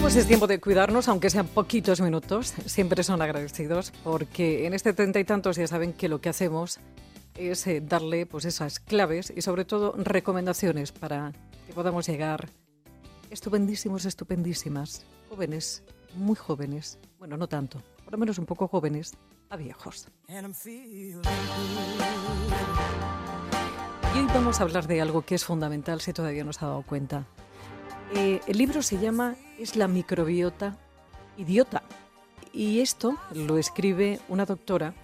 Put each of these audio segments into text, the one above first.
pues es tiempo de cuidarnos, aunque sean poquitos minutos. Siempre son agradecidos porque en este treinta y tantos ya saben que lo que hacemos es eh, darle pues esas claves y sobre todo recomendaciones para que podamos llegar estupendísimos, estupendísimas, jóvenes, muy jóvenes, bueno, no tanto, por lo menos un poco jóvenes, a viejos. Y hoy vamos a hablar de algo que es fundamental si todavía no se ha dado cuenta. Eh, el libro se llama Es la microbiota idiota. Y esto lo escribe una doctora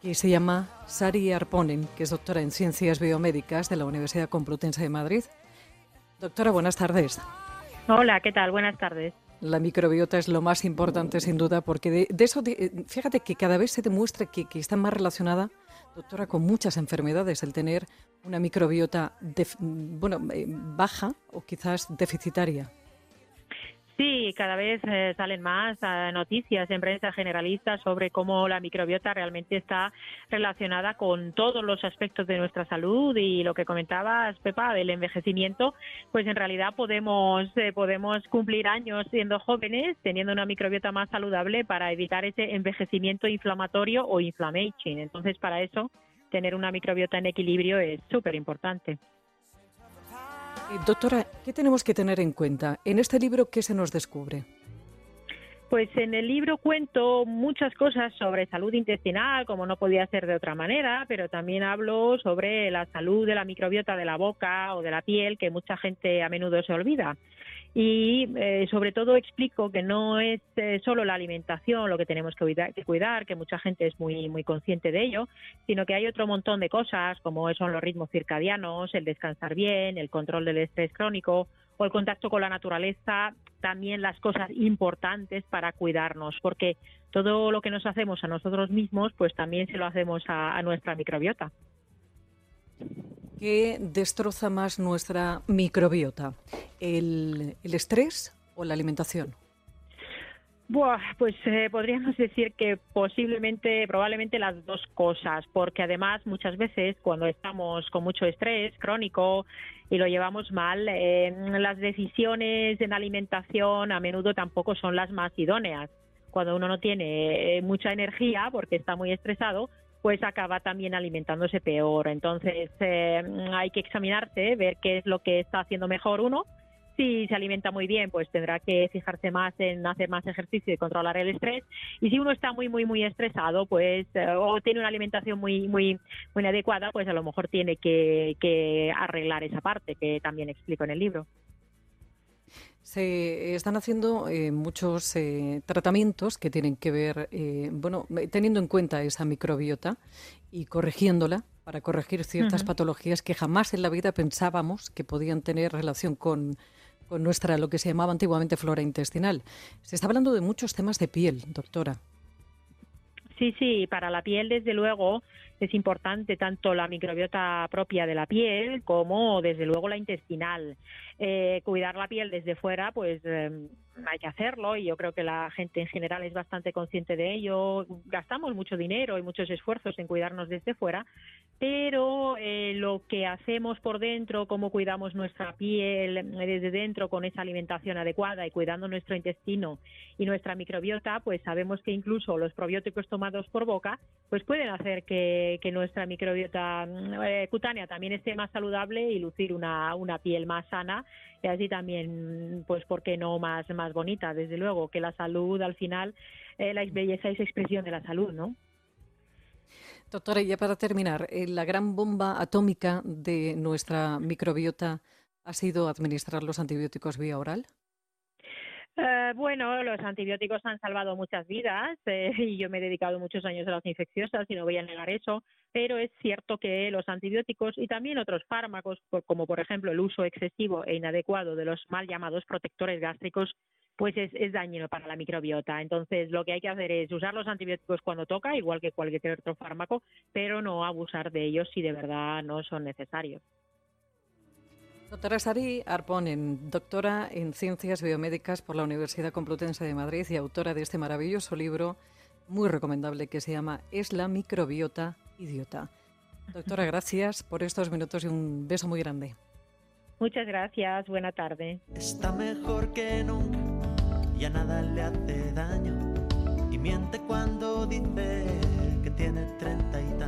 que se llama Sari Arponen, que es doctora en Ciencias Biomédicas de la Universidad Complutense de Madrid. Doctora, buenas tardes. Hola, ¿qué tal? Buenas tardes. La microbiota es lo más importante, sin duda, porque de, eso, fíjate que cada vez se demuestra que, que está más relacionada doctora, con muchas enfermedades, el tener una microbiota bueno, eh, baja o quizás deficitaria. Sí, cada vez eh, salen más eh, noticias en prensa generalista sobre cómo la microbiota realmente está relacionada con todos los aspectos de nuestra salud y lo que comentabas, Pepa, del envejecimiento, pues en realidad podemos, podemos cumplir años siendo jóvenes teniendo una microbiota más saludable para evitar ese envejecimiento inflamatorio o inflammation. Entonces, para eso, tener una microbiota en equilibrio es súper importante. Eh, doctora, ¿qué tenemos que tener en cuenta? En este libro, ¿qué se nos descubre? Pues en el libro cuento muchas cosas sobre salud intestinal, como no podía ser de otra manera, pero también hablo sobre la salud de la microbiota de la boca o de la piel, que mucha gente a menudo se olvida y eh, sobre todo explico que no es eh, solo la alimentación lo que tenemos que cuidar, que mucha gente es muy muy consciente de ello, sino que hay otro montón de cosas como son los ritmos circadianos, el descansar bien, el control del estrés crónico o el contacto con la naturaleza, también las cosas importantes para cuidarnos, porque todo lo que nos hacemos a nosotros mismos, pues también se lo hacemos a nuestra microbiota. ¿Qué destroza más nuestra microbiota? ¿El, estrés o la alimentación? Buah, pues eh, podríamos decir que posiblemente, probablemente las dos cosas, porque además muchas veces cuando estamos con mucho estrés crónico y lo llevamos mal, eh, las decisiones en alimentación a menudo tampoco son las más idóneas. Cuando uno no tiene eh, mucha energía porque está muy estresado, pues acaba también alimentándose peor. Entonces eh, hay que examinarse, ver qué es lo que está haciendo mejor uno. Si se alimenta muy bien, pues tendrá que fijarse más en hacer más ejercicio y controlar el estrés. Y si uno está muy, muy, muy estresado, pues eh, o tiene una alimentación muy, muy, muy inadecuada, pues a lo mejor tiene que, que arreglar esa parte que también explico en el libro. Se están haciendo eh, muchos eh, tratamientos que tienen que ver, eh, bueno, teniendo en cuenta esa microbiota y corrigiéndola para corregir ciertas patologías que jamás en la vida pensábamos que podían tener relación con, con nuestra, lo que se llamaba antiguamente flora intestinal. Se está hablando de muchos temas de piel, doctora. Sí, sí, para la piel, desde luego, es importante tanto la microbiota propia de la piel como, desde luego, la intestinal. Eh, cuidar la piel desde fuera, pues em, hay que hacerlo y yo creo que la gente en general es bastante consciente de ello. Gastamos mucho dinero y muchos esfuerzos en cuidarnos desde fuera, pero eh, lo que hacemos por dentro, cómo cuidamos nuestra piel eh, desde dentro con esa alimentación adecuada y cuidando nuestro intestino y nuestra microbiota, pues sabemos que incluso los probióticos tomados por boca, pues pueden hacer que, nuestra microbiota cutánea también esté más saludable y lucir una, una piel más sana y así también, pues, ¿por qué no más, más bonita? Desde luego, que la salud al final, eh, la belleza es expresión de la salud, ¿no? Doctora, ya para terminar, eh, la gran bomba atómica de nuestra microbiota ha sido administrar los antibióticos vía oral. Eh, bueno, los antibióticos han salvado muchas vidas eh, y yo me he dedicado muchos años a las infecciosas y no voy a negar eso, pero es cierto que los antibióticos y también otros fármacos, como por ejemplo el uso excesivo e inadecuado de los mal llamados protectores gástricos, pues es, es dañino para la microbiota. Entonces, lo que hay que hacer es usar los antibióticos cuando toca, igual que cualquier otro fármaco, pero no abusar de ellos si de verdad no son necesarios. Doctora Sari Arponen, doctora en Ciencias Biomédicas por la Universidad Complutense de Madrid y autora de este maravilloso libro muy recomendable que se llama Es la microbiota idiota. Doctora, gracias por estos minutos y un beso muy grande. Muchas gracias, buena tarde. Está mejor que nunca ya nada le hace daño. Y miente cuando dice que tiene treinta y tantos